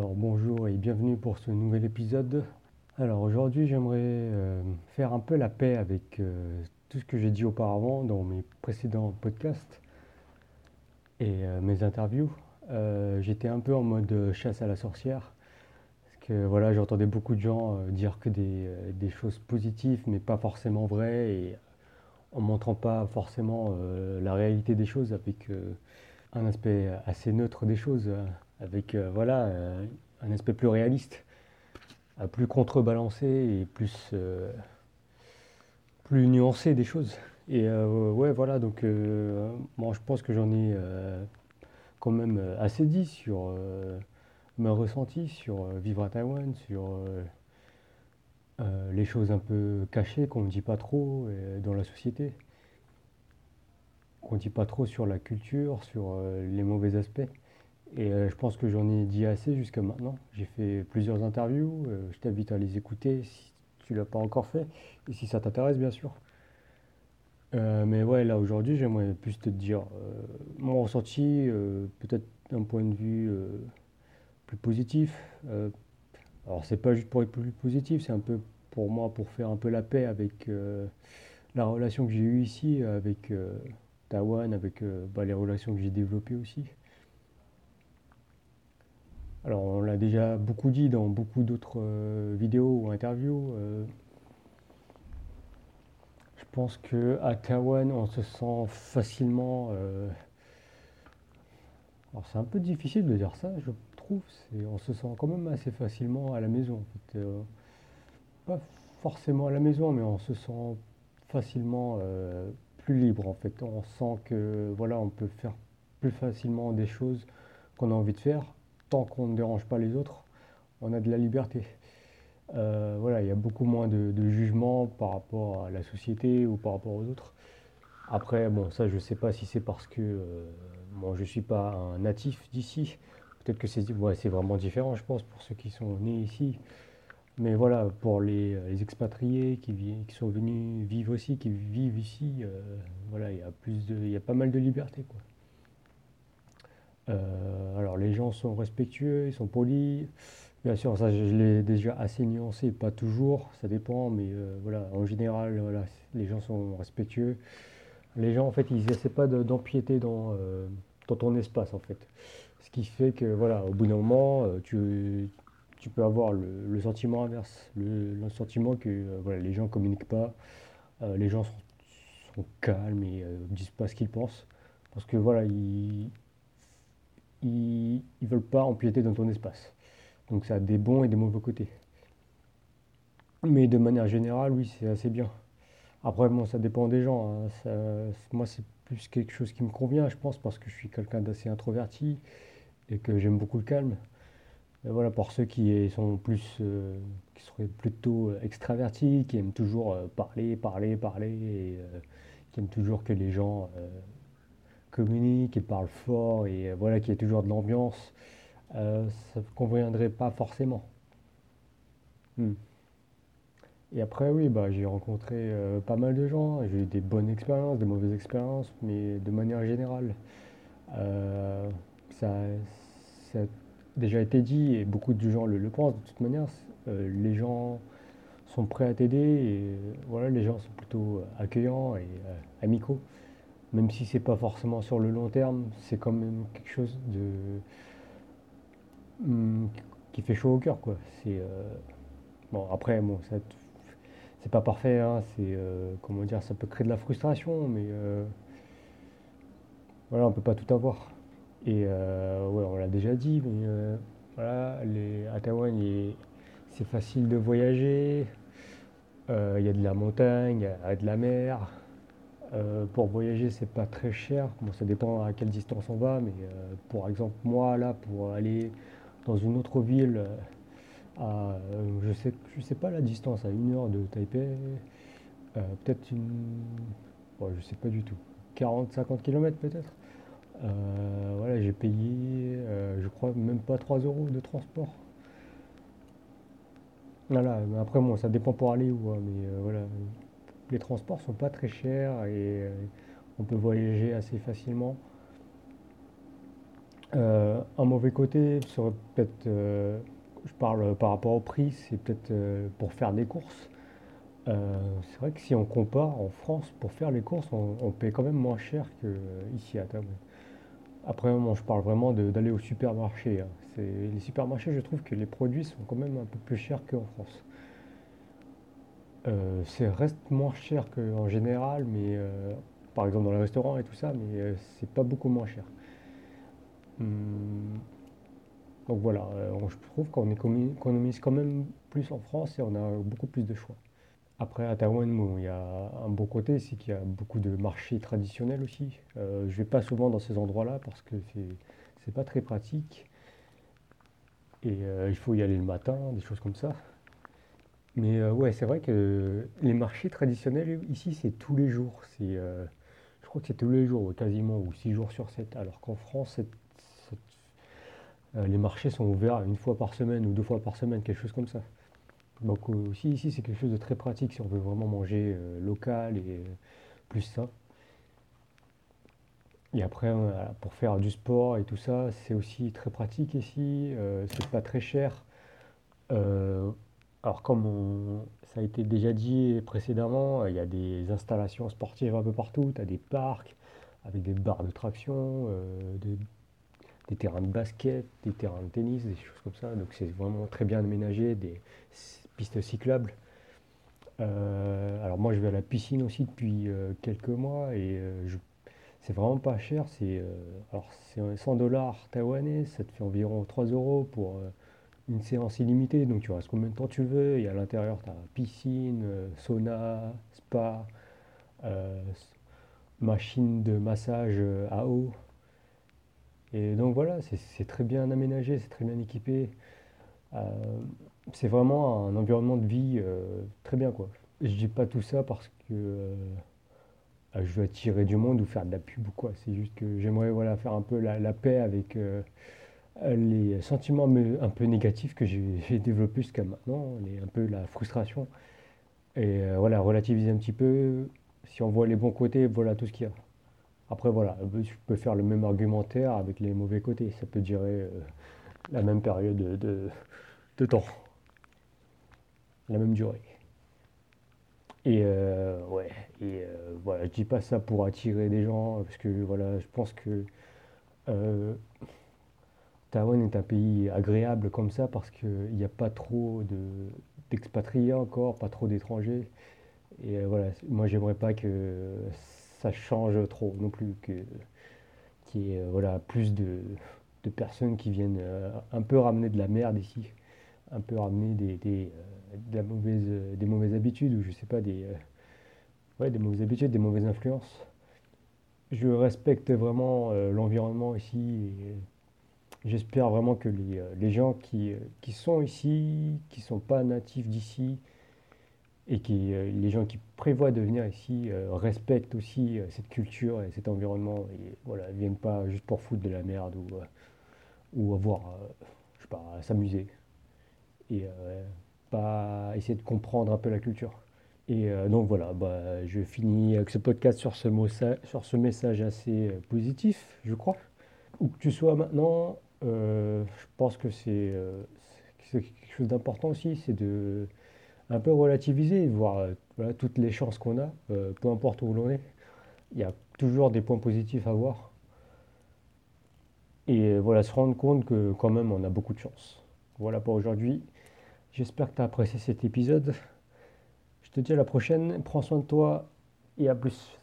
Alors bonjour et bienvenue pour ce nouvel épisode. Alors aujourd'hui j'aimerais euh, faire un peu la paix avec euh, tout ce que j'ai dit auparavant dans mes précédents podcasts et euh, mes interviews. J'étais un peu en mode chasse à la sorcière. Parce que voilà, j'entendais beaucoup de gens dire que des, des, choses positives mais pas forcément vraies et en montrant pas forcément la réalité des choses avec un aspect assez neutre des choses avec euh, voilà, euh, un aspect plus réaliste, plus contrebalancé et plus, euh, plus nuancé des choses. Et ouais, voilà, donc bon, je pense que j'en ai quand même assez dit sur mes ressentis, sur vivre à Taïwan, sur les choses un peu cachées qu'on ne dit pas trop dans la société, qu'on ne dit pas trop sur la culture, sur les mauvais aspects. Et euh, je pense que j'en ai dit assez jusqu'à maintenant. J'ai fait plusieurs interviews. Euh, je t'invite à les écouter si tu ne l'as pas encore fait. Et si ça t'intéresse, bien sûr. Euh, mais ouais, là aujourd'hui, j'aimerais plus te dire mon ressenti, peut-être d'un point de vue plus positif. alors, c'est pas juste pour être plus positif, c'est un peu pour moi pour faire un peu la paix avec la relation que j'ai eue ici, avec Taïwan, avec bah, les relations que j'ai développées aussi. Alors, on l'a déjà beaucoup dit dans beaucoup d'autres euh, vidéos ou interviews. Euh, je pense qu'à Taïwan, on se sent facilement. Euh, alors, c'est un peu difficile de dire ça, je trouve. On se sent quand même assez facilement à la maison. pas forcément à la maison, mais on se sent facilement plus libre en fait. On sent que voilà, on peut faire plus facilement des choses qu'on a envie de faire tant qu'on ne dérange pas les autres, on a de la liberté. Euh, voilà, il y a beaucoup moins de, jugement par rapport à la société ou par rapport aux autres. Après, bon, ça, je ne sais pas si c'est parce que euh, je ne suis pas un natif d'ici. Peut-être que c'est vraiment différent, je pense, pour ceux qui sont nés ici. Mais voilà, pour les, expatriés qui, qui, sont venus vivre aussi, qui vivent ici, euh, voilà, il y a plus de, il y a pas mal de liberté, quoi. Euh, alors les gens sont respectueux, ils sont polis. Bien sûr, ça je l'ai déjà assez nuancé, pas toujours, ça dépend, mais euh, voilà, en général, les gens sont respectueux. Les gens, en fait, ils essaient pas d'empiéter dans, euh, dans ton espace, en fait. Ce qui fait que, voilà, au bout d'un moment, tu, peux avoir le, sentiment inverse, le, sentiment que voilà, les gens communiquent pas, les gens sont, sont calmes et ne disent pas ce qu'ils pensent. Parce que voilà, ils, ils ne veulent pas empiéter dans ton espace. Donc ça a des bons et des mauvais côtés. Mais de manière générale, oui, c'est assez bien. Après, bon, ça dépend des gens. Hein. moi, c'est plus quelque chose qui me convient, je pense, parce que je suis quelqu'un d'assez introverti et que j'aime beaucoup le calme. Mais voilà, pour ceux qui sont plus, euh, qui seraient plutôt extravertis, qui aiment toujours euh, parler, parler, parler, et euh, qui aiment toujours que les gens communique et parle fort et euh, voilà, qu'il y ait toujours de l'ambiance, euh, ça ne conviendrait pas forcément. Hmm. Et après, oui, bah, j'ai rencontré euh, pas mal de gens, j'ai eu des bonnes expériences, des mauvaises expériences, mais de manière générale, ça, a déjà été dit et beaucoup de gens le, le pensent de toute manière. les gens sont prêts à t'aider et voilà, les gens sont plutôt accueillants et amicaux même si c'est pas forcément sur le long terme, c'est quand même quelque chose de hmm, qui fait chaud au cœur quoi. C'est euh, bon après bon ça c'est pas parfait, hein, c'est euh, comment dire, ça peut créer de la frustration, mais euh, voilà, on peut pas tout avoir. Et ouais, on l'a déjà dit, mais voilà, les, à Taïwan, c'est facile de voyager. Il y a de la montagne, il y a de la mer, euh, pour voyager, c'est pas très cher. Bon, ça dépend à quelle distance on va, mais euh, pour exemple, moi, là, pour aller dans une autre ville, euh, à, je sais, sais pas la distance, à une heure de Taipei, peut-être une. Je sais pas du tout. 40-50 km peut-être. voilà, j'ai payé, je crois, même pas 3 euros de transport. Voilà, après, bon, ça dépend pour aller où, mais voilà les transports sont pas très chers et euh, on peut voyager assez facilement. un mauvais côté serait peut-être, je parle par rapport au prix, c'est peut-être pour faire des courses. c'est vrai que si on compare en France, pour faire les courses, on, paie quand même moins cher qu'ici à Taïwan. Après, moi, je parle vraiment d'aller au supermarché. Hein. Les supermarchés, je trouve que les produits sont quand même un peu plus chers qu'en France. Euh, c'est reste moins cher qu'en général, mais euh, par exemple dans les restaurants et tout ça, mais euh, c'est pas beaucoup moins cher. Hum, donc voilà, je trouve qu'on économise quand même plus en France et on a beaucoup plus de choix. Après, à Taïwan, il y a un beau côté, c'est qu'il y a beaucoup de marchés traditionnels aussi. je vais pas souvent dans ces endroits-là parce que c'est pas très pratique. Et il faut y aller le matin, des choses comme ça. Mais euh, ouais, c'est vrai que les marchés traditionnels ici, c'est tous les jours. Euh, je crois que c'est tous les jours, quasiment, ou six jours sur 7. Alors qu'en France, euh, les marchés sont ouverts une fois par semaine ou deux fois par semaine, quelque chose comme ça. Donc aussi ici, c'est quelque chose de très pratique si on veut vraiment manger local et plus sain. Et après, pour faire du sport et tout ça, c'est aussi très pratique ici. c'est pas très cher. Alors comme ça a été déjà dit précédemment, il y a des installations sportives un peu partout, tu as des parcs avec des barres de traction, euh, des, terrains de basket, des terrains de tennis, des choses comme ça. Donc c'est vraiment très bien aménagé, des pistes cyclables. Euh, alors moi je vais à la piscine aussi depuis euh, quelques mois et c'est vraiment pas cher. C'est alors c'est 100 dollars taïwanais, ça te fait environ 3 euros pour une séance illimitée, donc tu restes combien de temps tu veux. Et à l'intérieur, tu as piscine, euh, sauna, spa, euh, machine de massage euh, à eau. Et donc voilà, c'est très bien aménagé, c'est très bien équipé. c'est vraiment un environnement de vie très bien quoi. Je dis pas tout ça parce que je veux attirer du monde ou faire de la pub ou quoi. C'est juste que j'aimerais voilà, faire un peu la, paix avec les sentiments un peu négatifs que j'ai développés jusqu'à maintenant, un peu la frustration. Et euh, voilà, relativiser un petit peu. Si on voit les bons côtés, voilà tout ce qu'il y a. Après, voilà, je peux faire le même argumentaire avec les mauvais côtés. Ça peut durer euh, la même période de, de, temps. La même durée. Et ouais, et voilà, je dis pas ça pour attirer des gens, parce que voilà, je pense que Taïwan est un pays agréable comme ça parce qu'il n'y a pas trop d'expatriés encore, pas trop d'étrangers. Et euh, voilà, moi j'aimerais pas que ça change trop non plus, qu'il y ait euh, voilà, plus de, personnes qui viennent euh, un peu ramener de la merde ici, un peu ramener des, des, mauvaise, des mauvaises habitudes ou je sais pas, des, ouais, des mauvaises habitudes, des mauvaises influences. Je respecte vraiment l'environnement ici. J'espère vraiment que les, euh, gens qui, euh, qui, sont ici, qui ne sont pas natifs d'ici, et qui, euh, les gens qui prévoient de venir ici respectent aussi cette culture et cet environnement et voilà, viennent pas juste pour foutre de la merde ou, ou avoir, je sais pas, s'amuser et pas essayer de comprendre un peu la culture. Et donc voilà, bah, je finis avec ce podcast sur ce, sur ce message assez positif, je crois. Où que tu sois maintenant, euh, je pense que euh, c'est quelque chose d'important aussi, c'est de un peu relativiser, voir euh, toutes les chances qu'on a, peu importe où l'on est. Il y a toujours des points positifs à voir. Et voilà, se rendre compte que quand même on a beaucoup de chance. Voilà pour aujourd'hui. J'espère que tu as apprécié cet épisode. Je te dis à la prochaine. Prends soin de toi et à plus.